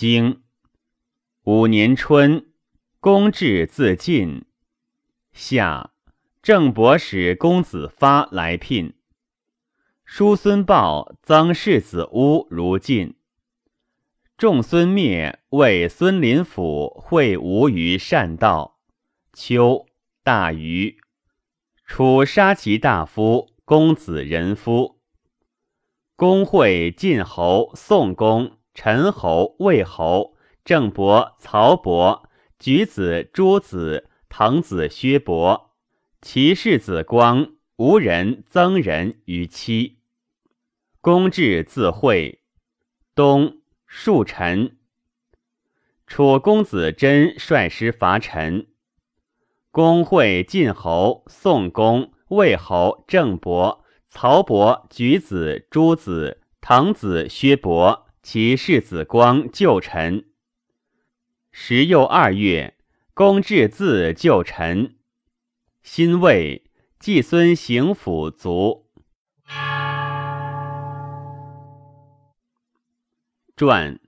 经五年春，公至自尽。夏，郑伯使公子发来聘。叔孙豹曾世子乌如晋。仲孙灭为孙林甫会吴于善道。秋，大禹。楚杀其大夫公子仁夫。公会晋侯、宋公。陈侯、魏侯、郑伯、曹伯、举子、朱子、滕子、薛伯，其世子光、吴人、曾人于妻。公至自会。冬，数臣。楚公子真率师伐陈。公会晋侯、宋公、魏侯、郑伯、曹伯、举子、朱子、滕子、薛伯。其世子光旧臣。时又二月，公至自旧臣。辛未，季孙行府卒。传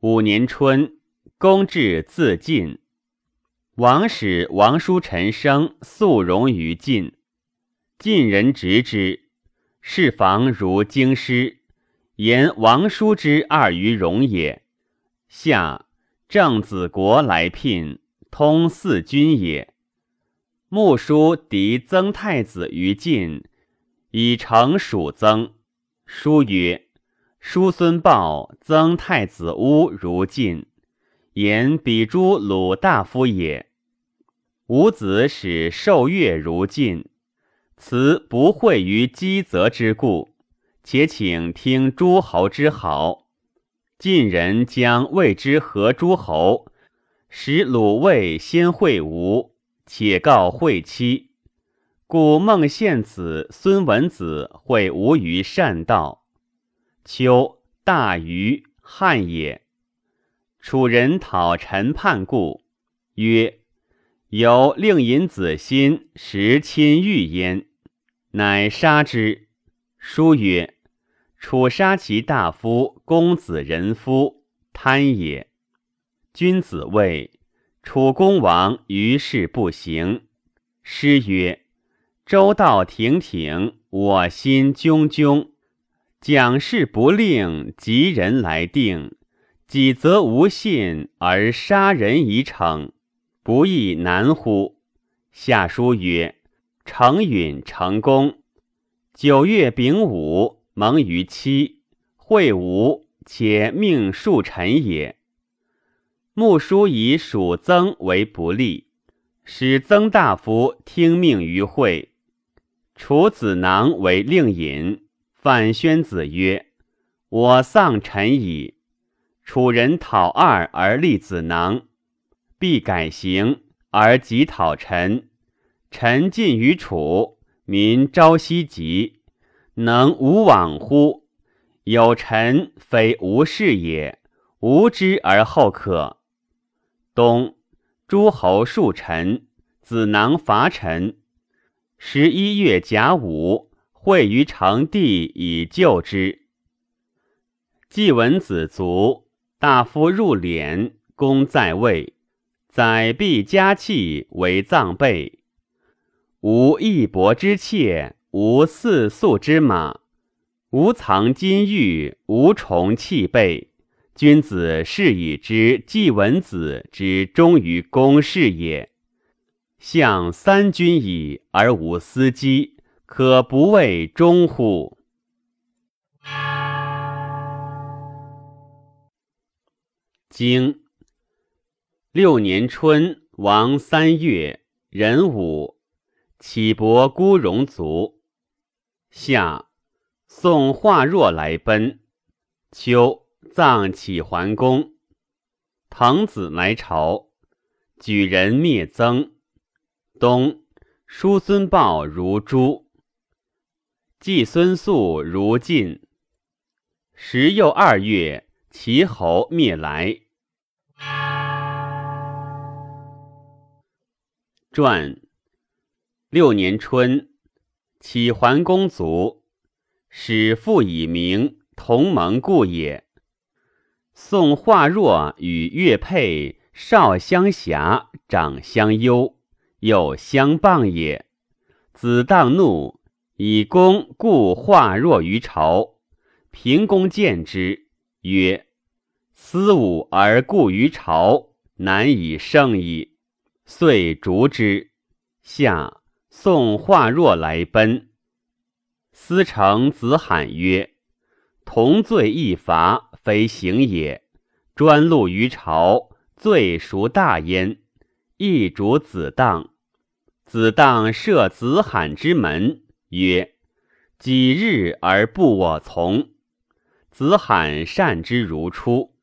五年春，公至自尽。王使王叔臣生素容于晋，晋人执之，事房如京师。言王叔之二于戎也。夏，郑子国来聘，通四君也。穆叔敌曾太子于晋，以成属曾。书曰：叔孙豹、曾太子乌如晋，言比诸鲁大夫也。吾子使受乐如晋，此不讳于积泽之故。且请听诸侯之好，晋人将谓之何诸侯，使鲁卫先会吴，且告会妻。故孟献子孙文子会吴于善道。秋，大禹，汉也。楚人讨陈叛故，曰：“有令尹子心食亲欲焉，乃杀之。”书曰。楚杀其大夫公子仁夫，贪也。君子谓楚公王于是不行。诗曰：“周道亭亭，我心炯炯。讲事不令，吉人来定。己则无信而杀人以逞，不亦难乎？”下书曰：“成允成功。九月丙午。”蒙于妻，会吴，且命庶臣也。穆叔以属曾为不利，使曾大夫听命于会。楚子囊为令尹，范宣子曰：“我丧臣矣。”楚人讨二而立子囊，必改行而即讨臣。臣尽于楚，民朝夕急。能无往乎？有臣非无事也，无知而后可。冬，诸侯数臣，子囊伐陈。十一月甲午，会于成帝以救之。季文子卒，大夫入殓，公在位，载璧家器为葬备。无义薄之妾。无四素之马，无藏金玉，无重器备。君子是以知季文子之忠于公事也。相三军矣，而无私机，可不谓忠乎？经六年春，王三月，壬午，启伯孤戎卒。夏，宋华若来奔。秋，葬启桓公。滕子来朝，举人灭曾。冬，叔孙豹如朱，季孙宿如晋。时又二月，齐侯灭来。传六年春。启桓公卒，使父以名同盟故也。宋化若与乐佩少相狎，长相忧，又相傍也。子当怒，以公故化若于朝。平公见之，曰：“思武而故于朝，难以胜矣。”遂逐之。下宋化若来奔。司成子罕曰：“同罪一罚，非刑也。专录于朝，罪孰大焉？亦主子当。子当设子罕之门，曰：‘几日而不我从？’子罕善之如初。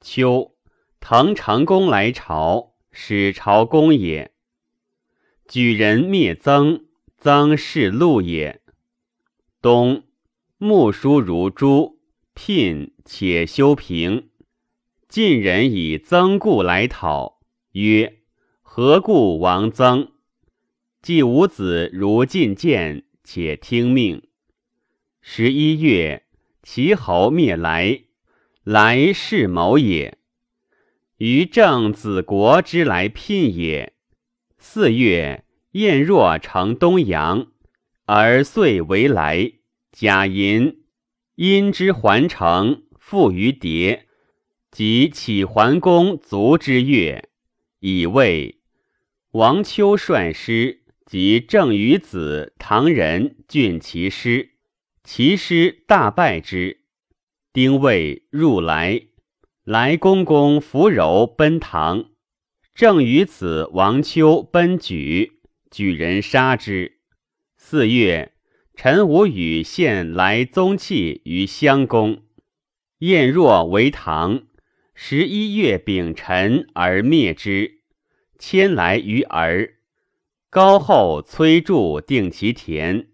秋，滕成公来朝，使朝公也。举人灭曾，曾是禄也。冬，木书如珠，聘且修平。晋人以曾故来讨，曰：“何故亡曾？”既无子如进谏，且听命。十一月，齐侯灭来，来是谋也。于正子国之来聘也。四月，晏若乘东阳。而遂为来，贾银因之还城，复于迭，及启桓公卒之月，以为王丘率师，及郑于子唐人郡其师，其师大败之。丁未入来，来公公扶柔奔唐，正于子王丘奔举，举人杀之。四月，陈武与献来宗器于襄公，晏若为唐。十一月丙辰而灭之，迁来于儿。高后崔杼定其田。